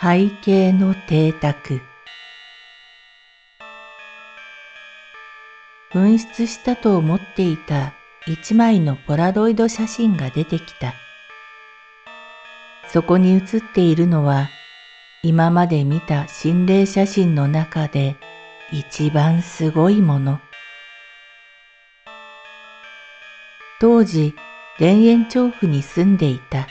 背景の邸宅紛失したと思っていた一枚のポラロイド写真が出てきた。そこに写っているのは今まで見た心霊写真の中で一番すごいもの。当時、田園調布に住んでいた。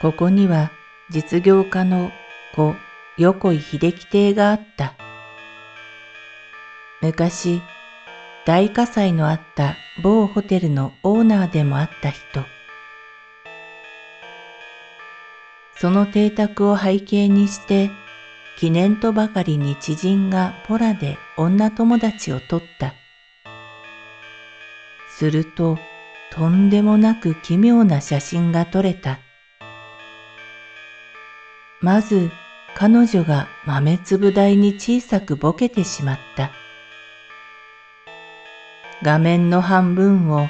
ここには実業家の子横井秀樹邸があった。昔、大火災のあった某ホテルのオーナーでもあった人。その邸宅を背景にして、記念とばかりに知人がポラで女友達を取った。すると、とんでもなく奇妙な写真が撮れた。まず彼女が豆粒大に小さくぼけてしまった。画面の半分を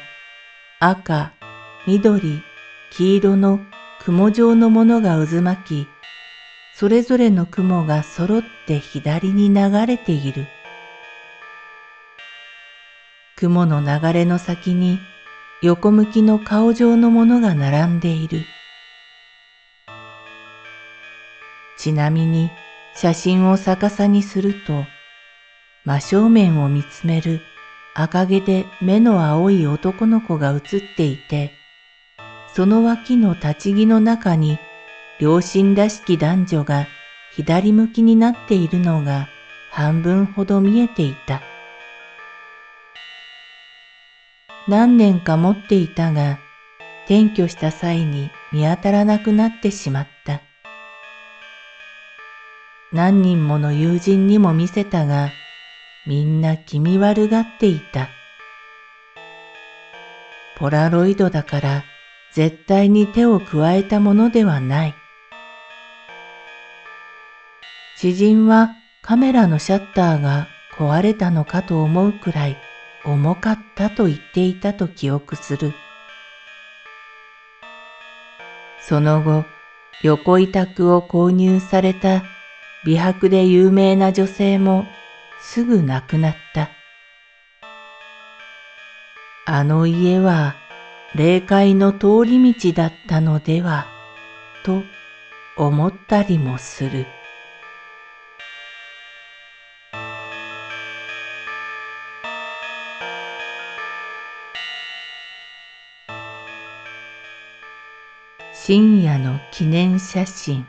赤、緑、黄色の雲状のものが渦巻き、それぞれの雲が揃って左に流れている。雲の流れの先に横向きの顔状のものが並んでいる。ちなみに写真を逆さにすると、真正面を見つめる赤毛で目の青い男の子が写っていて、その脇の立ち木の中に両親らしき男女が左向きになっているのが半分ほど見えていた。何年か持っていたが、転居した際に見当たらなくなってしまった。何人もの友人にも見せたが、みんな気味悪がっていた。ポラロイドだから絶対に手を加えたものではない。知人はカメラのシャッターが壊れたのかと思うくらい重かったと言っていたと記憶する。その後、横委託を購入された美白で有名な女性もすぐ亡くなった。あの家は霊界の通り道だったのではと思ったりもする。深夜の記念写真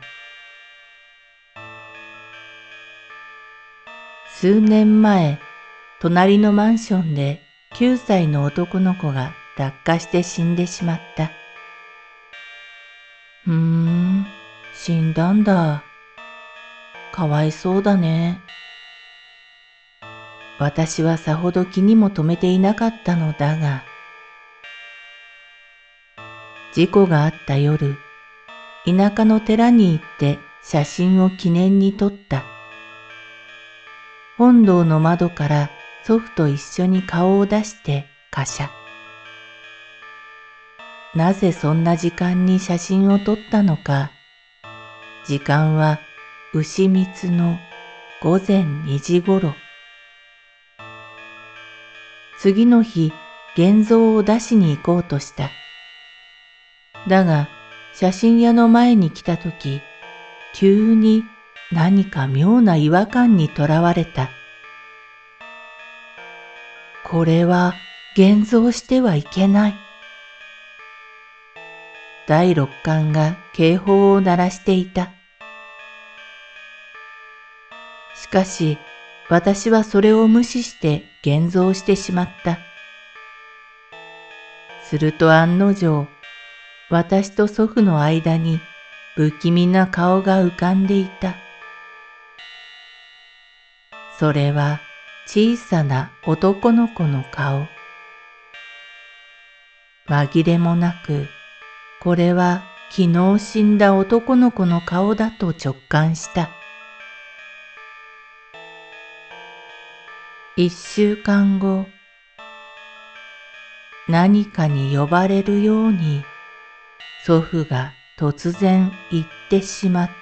数年前、隣のマンションで9歳の男の子が落下して死んでしまった。ふーん、死んだんだ。かわいそうだね。私はさほど気にも留めていなかったのだが、事故があった夜、田舎の寺に行って写真を記念に撮った。本堂の窓から祖父と一緒に顔を出してカシャ。なぜそんな時間に写真を撮ったのか。時間は牛蜜の午前2時ごろ。次の日、現像を出しに行こうとした。だが、写真屋の前に来たとき、急に何か妙な違和感にとらわれた。これは現像してはいけない。第六感が警報を鳴らしていた。しかし、私はそれを無視して現像してしまった。すると案の定、私と祖父の間に不気味な顔が浮かんでいた。それは小さな男の子の顔。紛れもなく、これは昨日死んだ男の子の顔だと直感した。一週間後、何かに呼ばれるように祖父が突然言ってしまった。